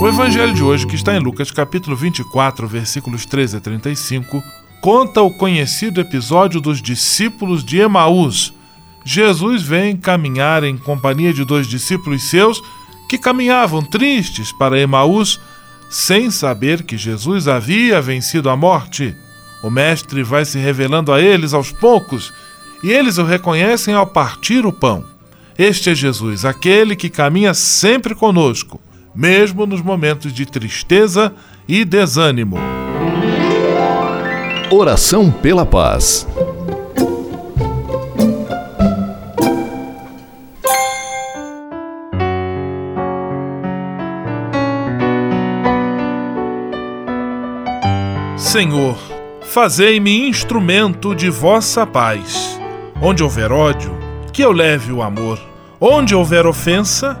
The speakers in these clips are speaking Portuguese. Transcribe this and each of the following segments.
O evangelho de hoje, que está em Lucas capítulo 24, versículos 13 a 35, conta o conhecido episódio dos discípulos de Emaús. Jesus vem caminhar em companhia de dois discípulos seus que caminhavam tristes para Emaús, sem saber que Jesus havia vencido a morte. O Mestre vai se revelando a eles aos poucos e eles o reconhecem ao partir o pão. Este é Jesus, aquele que caminha sempre conosco mesmo nos momentos de tristeza e desânimo. Oração pela paz. Senhor, fazei-me instrumento de vossa paz. Onde houver ódio, que eu leve o amor. Onde houver ofensa,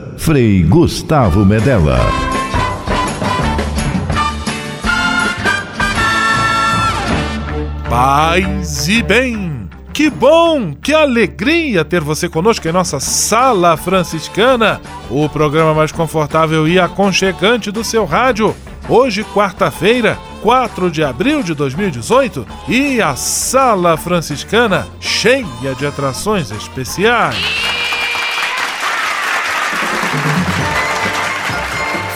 Frei Gustavo Medella. Paz e bem! Que bom, que alegria ter você conosco em nossa Sala Franciscana, o programa mais confortável e aconchegante do seu rádio. Hoje, quarta-feira, 4 de abril de 2018, e a Sala Franciscana cheia de atrações especiais.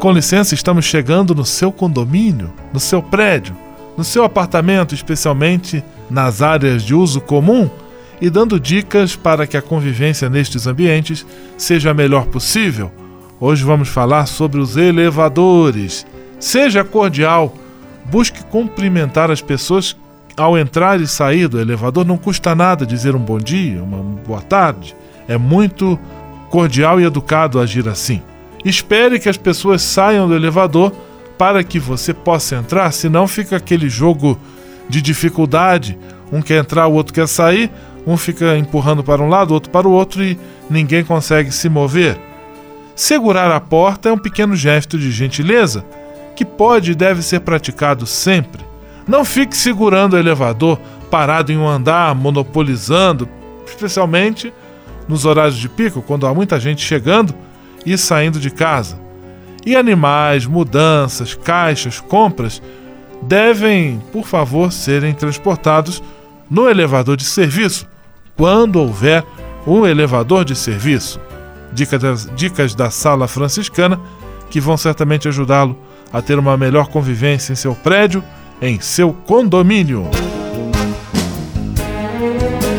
Com licença, estamos chegando no seu condomínio, no seu prédio, no seu apartamento, especialmente nas áreas de uso comum, e dando dicas para que a convivência nestes ambientes seja a melhor possível. Hoje vamos falar sobre os elevadores. Seja cordial, busque cumprimentar as pessoas ao entrar e sair do elevador. Não custa nada dizer um bom dia, uma boa tarde. É muito cordial e educado agir assim. Espere que as pessoas saiam do elevador para que você possa entrar, senão fica aquele jogo de dificuldade. Um quer entrar, o outro quer sair, um fica empurrando para um lado, outro para o outro e ninguém consegue se mover. Segurar a porta é um pequeno gesto de gentileza que pode e deve ser praticado sempre. Não fique segurando o elevador parado em um andar, monopolizando, especialmente nos horários de pico, quando há muita gente chegando e saindo de casa. E animais, mudanças, caixas, compras devem, por favor, serem transportados no elevador de serviço, quando houver um elevador de serviço. Dicas, das, dicas da sala franciscana que vão certamente ajudá-lo a ter uma melhor convivência em seu prédio, em seu condomínio.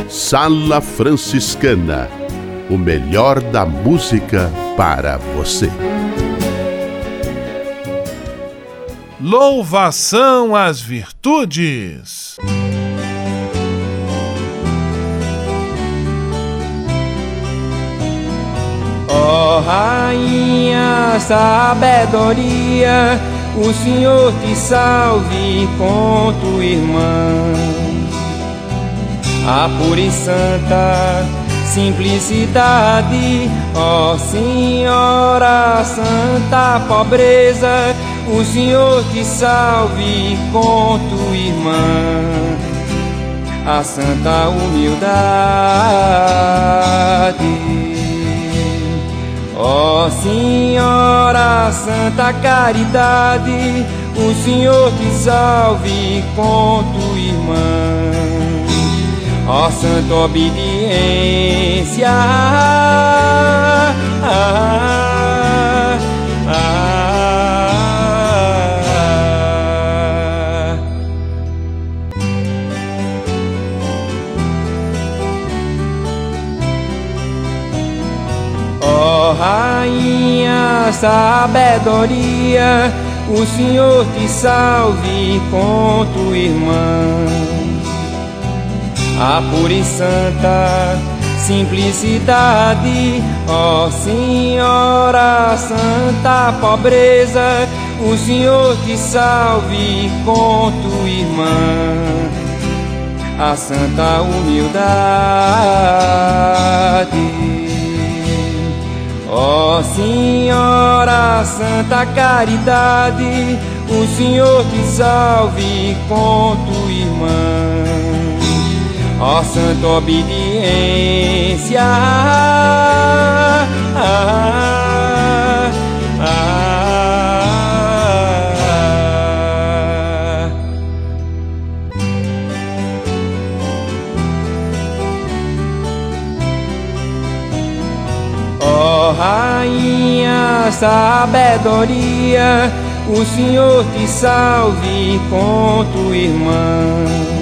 Sala Franciscana o melhor da música para você. Louvação às virtudes. Ó oh, Rainha Sabedoria, o Senhor te salve com tua irmã, a pura e santa simplicidade, ó Senhora Santa Pobreza, o Senhor te salve com tua irmã, a santa humildade. Ó Senhora Santa Caridade, o Senhor te salve com tua irmã ó santa obediência. Ah, ah, ah, ó Rainha Sabedoria, o Senhor te salve com tua irmã a pura e santa simplicidade, ó Senhora Santa Pobreza, o Senhor te salve com tua irmã, a santa humildade. Ó Senhora Santa Caridade, o Senhor te salve com tua irmã ó santa obediência. Ah, ah, ah, ó Rainha sabedoria, o Senhor te salve com tua irmã.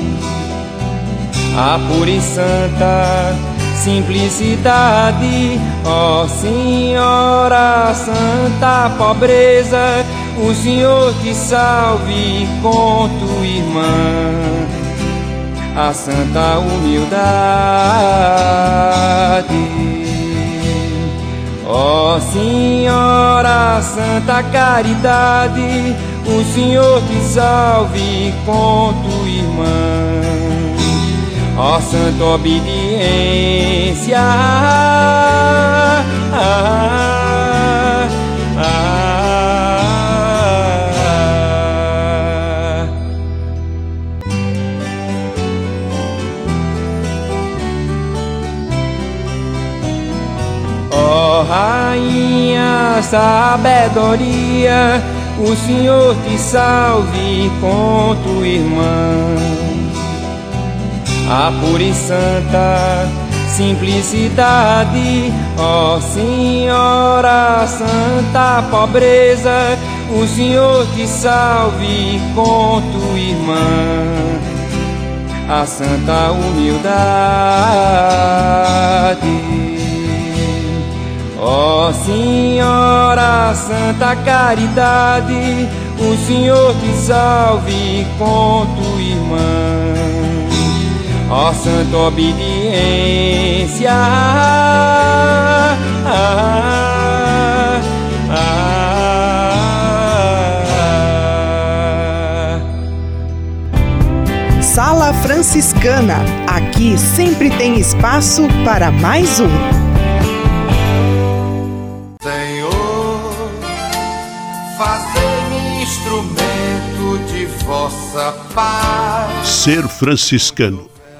A pura e santa simplicidade, ó Senhora Santa Pobreza, o Senhor te salve com tua irmã. A santa humildade, ó Senhora Santa Caridade, o Senhor te salve com tua irmã ó santa obediência. Ah, ah, ah, ó rainha sabedoria, o Senhor te salve com tua irmã a pura e santa simplicidade, ó Senhora Santa Pobreza, o Senhor te salve com tua irmã, a santa humildade. Ó Senhora Santa Caridade, o Senhor te salve com tua irmã ó santa obediência. Ah, ah, ah, Sala Franciscana. Aqui sempre tem espaço para mais um. Senhor, fazei-me instrumento de vossa paz. Ser franciscano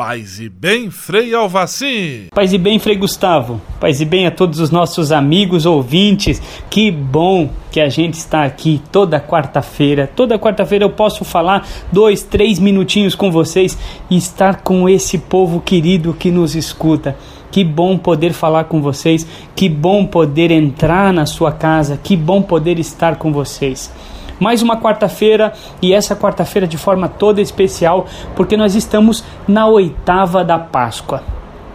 Paz e bem, Frei Alvaci. Paz e bem, Frei Gustavo. Paz e bem a todos os nossos amigos ouvintes. Que bom que a gente está aqui toda quarta-feira. Toda quarta-feira eu posso falar dois, três minutinhos com vocês e estar com esse povo querido que nos escuta. Que bom poder falar com vocês, que bom poder entrar na sua casa, que bom poder estar com vocês mais uma quarta-feira e essa quarta-feira de forma toda especial, porque nós estamos na oitava da Páscoa.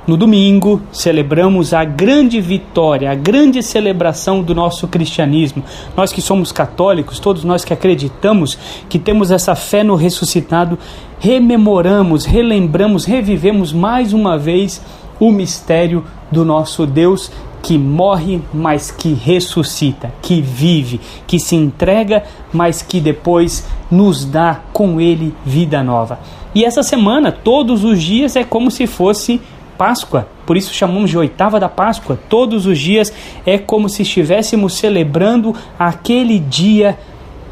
No domingo, celebramos a grande vitória, a grande celebração do nosso cristianismo. Nós que somos católicos, todos nós que acreditamos que temos essa fé no ressuscitado, rememoramos, relembramos, revivemos mais uma vez o mistério do nosso Deus que morre, mas que ressuscita, que vive, que se entrega, mas que depois nos dá com ele vida nova. E essa semana, todos os dias, é como se fosse Páscoa, por isso chamamos de oitava da Páscoa. Todos os dias é como se estivéssemos celebrando aquele dia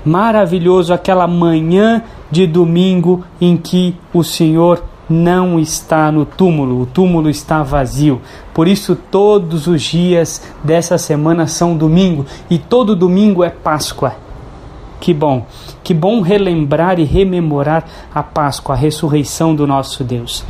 maravilhoso, aquela manhã de domingo em que o Senhor não está no túmulo, o túmulo está vazio. Por isso, todos os dias dessa semana são domingo e todo domingo é Páscoa. Que bom, que bom relembrar e rememorar a Páscoa, a ressurreição do nosso Deus.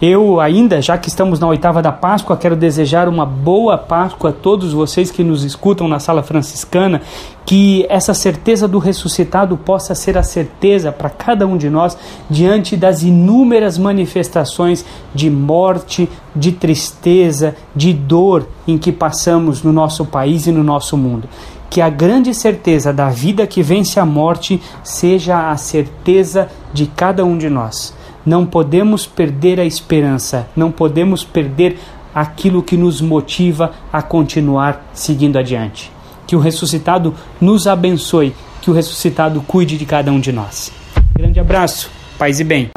Eu ainda, já que estamos na oitava da Páscoa, quero desejar uma boa Páscoa a todos vocês que nos escutam na sala franciscana, que essa certeza do ressuscitado possa ser a certeza para cada um de nós diante das inúmeras manifestações de morte, de tristeza, de dor em que passamos no nosso país e no nosso mundo que a grande certeza da vida que vence a morte seja a certeza de cada um de nós. Não podemos perder a esperança, não podemos perder aquilo que nos motiva a continuar seguindo adiante. Que o ressuscitado nos abençoe, que o ressuscitado cuide de cada um de nós. Grande abraço, paz e bem.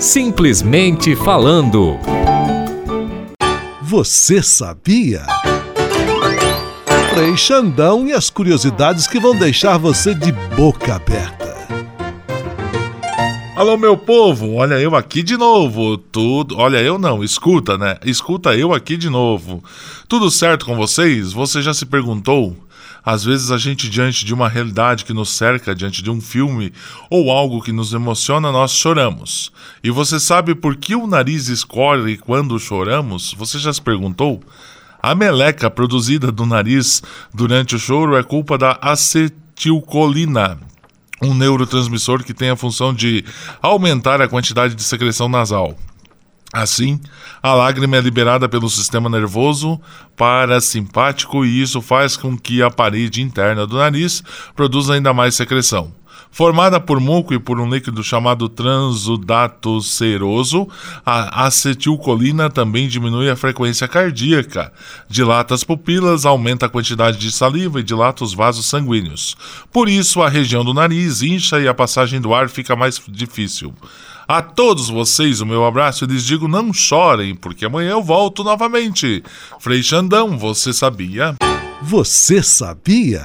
Simplesmente falando. Você sabia? Frei Xandão e as curiosidades que vão deixar você de boca aberta. Alô, meu povo, olha eu aqui de novo. Tudo. Olha eu não, escuta, né? Escuta eu aqui de novo. Tudo certo com vocês? Você já se perguntou? Às vezes a gente, diante de uma realidade que nos cerca, diante de um filme ou algo que nos emociona, nós choramos. E você sabe por que o nariz escorre quando choramos? Você já se perguntou? A meleca produzida do nariz durante o choro é culpa da acetilcolina, um neurotransmissor que tem a função de aumentar a quantidade de secreção nasal. Assim, a lágrima é liberada pelo sistema nervoso parasimpático e isso faz com que a parede interna do nariz produza ainda mais secreção. Formada por muco e por um líquido chamado transudato seroso, a acetilcolina também diminui a frequência cardíaca, dilata as pupilas, aumenta a quantidade de saliva e dilata os vasos sanguíneos. Por isso, a região do nariz incha e a passagem do ar fica mais difícil. A todos vocês, o meu abraço e lhes digo: não chorem, porque amanhã eu volto novamente. Frei Xandão, você sabia? Você sabia?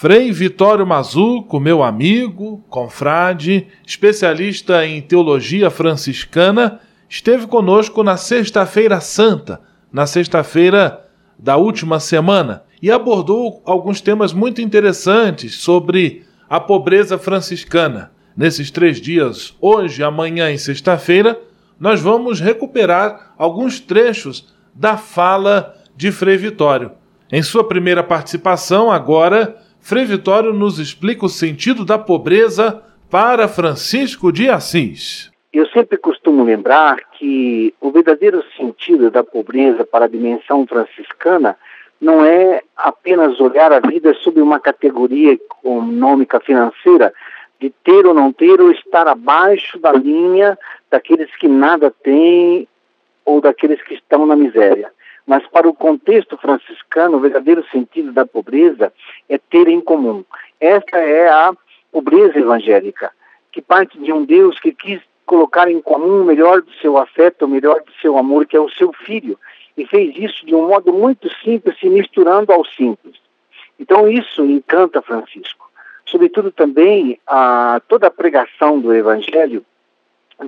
Frei Vitório Mazuco, meu amigo, confrade, especialista em teologia franciscana, esteve conosco na Sexta-feira Santa, na sexta-feira da última semana, e abordou alguns temas muito interessantes sobre a pobreza franciscana. Nesses três dias, hoje, amanhã e sexta-feira, nós vamos recuperar alguns trechos da fala de Frei Vitório. Em sua primeira participação, agora Frei Vitório nos explica o sentido da pobreza para Francisco de Assis. Eu sempre costumo lembrar que o verdadeiro sentido da pobreza para a dimensão franciscana não é apenas olhar a vida sob uma categoria econômica financeira, de ter ou não ter, ou estar abaixo da linha daqueles que nada têm ou daqueles que estão na miséria. Mas para o contexto franciscano, o verdadeiro sentido da pobreza é ter em comum. Esta é a pobreza evangélica, que parte de um Deus que quis colocar em comum o melhor do seu afeto, o melhor do seu amor, que é o seu filho, e fez isso de um modo muito simples, se misturando ao simples. Então isso encanta Francisco. Sobretudo também a toda a pregação do evangelho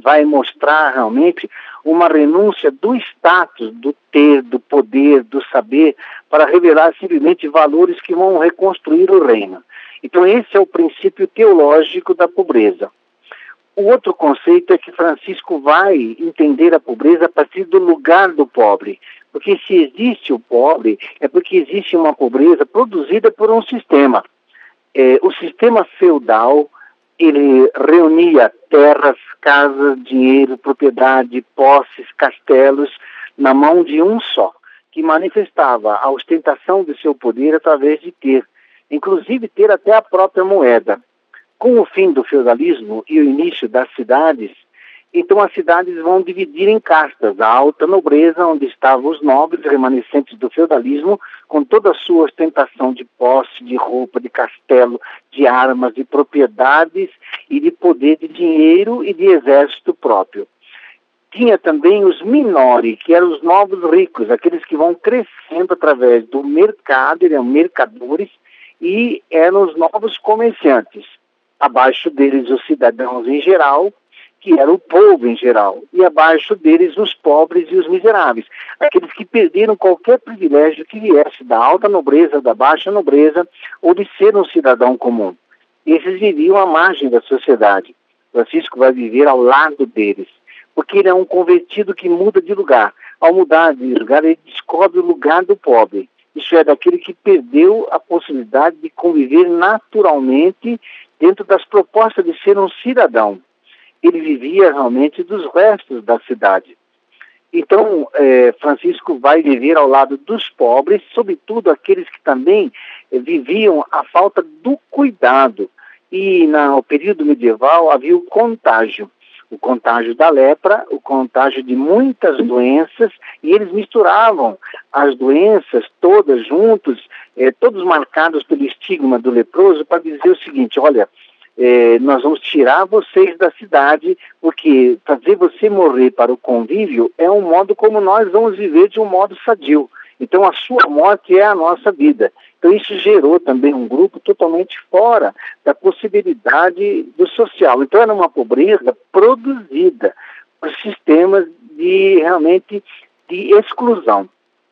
vai mostrar realmente uma renúncia do status, do ter, do poder, do saber, para revelar simplesmente valores que vão reconstruir o reino. Então, esse é o princípio teológico da pobreza. O outro conceito é que Francisco vai entender a pobreza a partir do lugar do pobre. Porque se existe o pobre, é porque existe uma pobreza produzida por um sistema. É, o sistema feudal ele reunia terras, casas, dinheiro, propriedade, posses, castelos na mão de um só, que manifestava a ostentação de seu poder através de ter, inclusive ter até a própria moeda. Com o fim do feudalismo e o início das cidades, então as cidades vão dividir em castas. A alta nobreza, onde estavam os nobres remanescentes do feudalismo, com toda a sua ostentação de posse, de roupa, de castelo, de armas, de propriedades e de poder de dinheiro e de exército próprio. Tinha também os minori, que eram os novos ricos, aqueles que vão crescendo através do mercado, eram mercadores, e eram os novos comerciantes. Abaixo deles, os cidadãos em geral, que era o povo em geral, e abaixo deles os pobres e os miseráveis, aqueles que perderam qualquer privilégio que viesse da alta nobreza, da baixa nobreza ou de ser um cidadão comum. Esses viviam à margem da sociedade. Francisco vai viver ao lado deles, porque ele é um convertido que muda de lugar. Ao mudar de lugar, ele descobre o lugar do pobre. Isso é, daquele que perdeu a possibilidade de conviver naturalmente dentro das propostas de ser um cidadão ele vivia realmente dos restos da cidade. Então, é, Francisco vai viver ao lado dos pobres, sobretudo aqueles que também é, viviam a falta do cuidado. E no período medieval havia o contágio, o contágio da lepra, o contágio de muitas doenças, e eles misturavam as doenças todas juntos, é, todos marcados pelo estigma do leproso, para dizer o seguinte: olha, é, nós vamos tirar vocês da cidade, porque fazer você morrer para o convívio é um modo como nós vamos viver de um modo sadio. Então a sua morte é a nossa vida. Então isso gerou também um grupo totalmente fora da possibilidade do social. Então era uma pobreza produzida por sistemas de realmente de exclusão.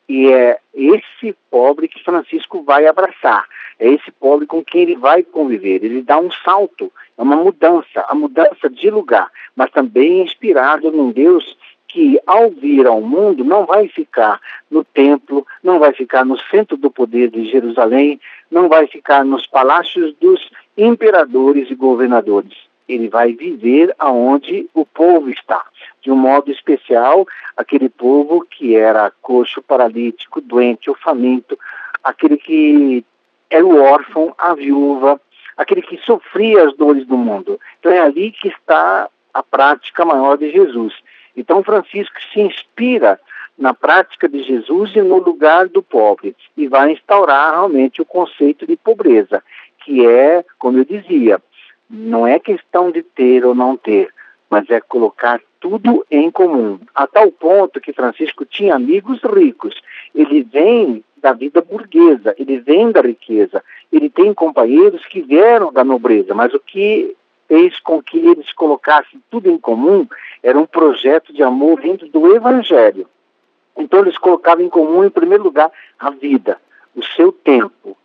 E é esse pobre que Francisco vai abraçar. É esse pobre com quem ele vai conviver. Ele dá um salto, é uma mudança, a mudança de lugar, mas também inspirado num Deus que, ao vir ao mundo, não vai ficar no templo, não vai ficar no centro do poder de Jerusalém, não vai ficar nos palácios dos imperadores e governadores. Ele vai viver aonde o povo está de um modo especial aquele povo que era coxo, paralítico, doente ou faminto, aquele que era o órfão, a viúva, aquele que sofria as dores do mundo. Então é ali que está a prática maior de Jesus. Então Francisco se inspira na prática de Jesus e no lugar do pobre e vai instaurar realmente o conceito de pobreza, que é, como eu dizia, não é questão de ter ou não ter, mas é colocar tudo em comum. A tal ponto que Francisco tinha amigos ricos. Ele vem da vida burguesa, ele vem da riqueza, ele tem companheiros que vieram da nobreza, mas o que fez com que eles colocassem tudo em comum era um projeto de amor dentro do Evangelho. Então eles colocavam em comum, em primeiro lugar, a vida, o seu tempo,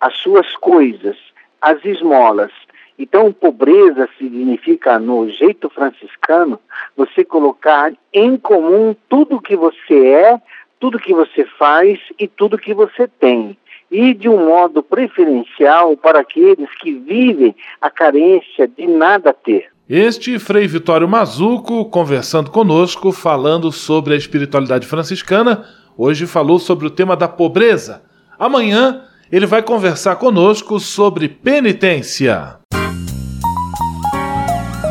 as suas coisas, as esmolas. Então, pobreza significa, no jeito franciscano, você colocar em comum tudo que você é, tudo que você faz e tudo que você tem. E de um modo preferencial para aqueles que vivem a carência de nada ter. Este Frei Vitório Mazuco conversando conosco, falando sobre a espiritualidade franciscana. Hoje falou sobre o tema da pobreza. Amanhã ele vai conversar conosco sobre penitência.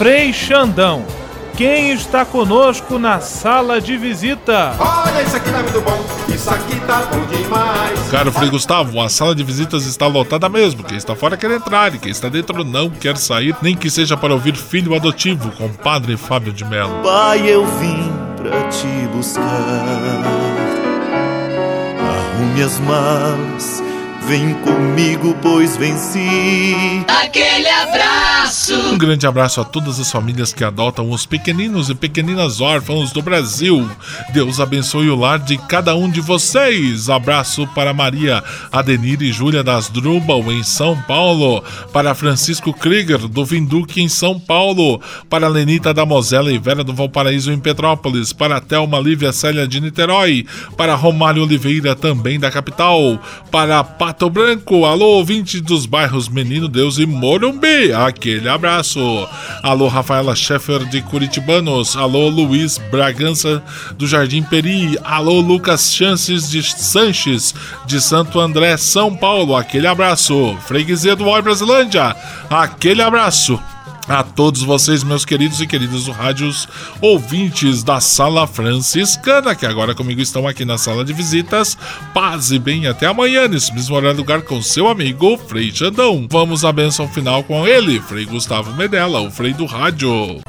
Frei Xandão, quem está conosco na sala de visita? Olha, isso aqui tá muito bom, isso aqui tá bom demais. Caro Frei Gustavo, a sala de visitas está lotada mesmo. Quem está fora quer entrar e quem está dentro não quer sair, nem que seja para ouvir filho adotivo com o padre Fábio de Mello. Pai, eu vim pra te buscar. Arrume as malas, vem comigo, pois venci. Aquele abraço! Um grande abraço a todas as famílias que adotam os pequeninos e pequeninas órfãos do Brasil. Deus abençoe o lar de cada um de vocês. Abraço para Maria Adenir e Júlia das Drubal, em São Paulo. Para Francisco Krieger, do Vinduque, em São Paulo. Para Lenita da Mosela e Vera do Valparaíso, em Petrópolis. Para Thelma Lívia Célia de Niterói. Para Romário Oliveira, também da capital. Para Pato Branco, alô, ouvinte dos bairros Menino Deus e Morumbi. Aquele abraço. Alô, Rafaela Scheffer de Curitibanos. Alô, Luiz Bragança do Jardim Peri. Alô, Lucas Chances de Sanches de Santo André, São Paulo. Aquele abraço. Freguesia do Oi Brasilândia. Aquele abraço a todos vocês, meus queridos e queridas do rádios ouvintes da Sala Franciscana, que agora comigo estão aqui na sala de visitas. Paz e bem, até amanhã, nesse mesmo horário lugar, com seu amigo Frei Xandão. Vamos à benção final com ele, Frei Gustavo Medella, o Frei do Rádio.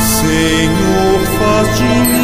Senhor, faz de mim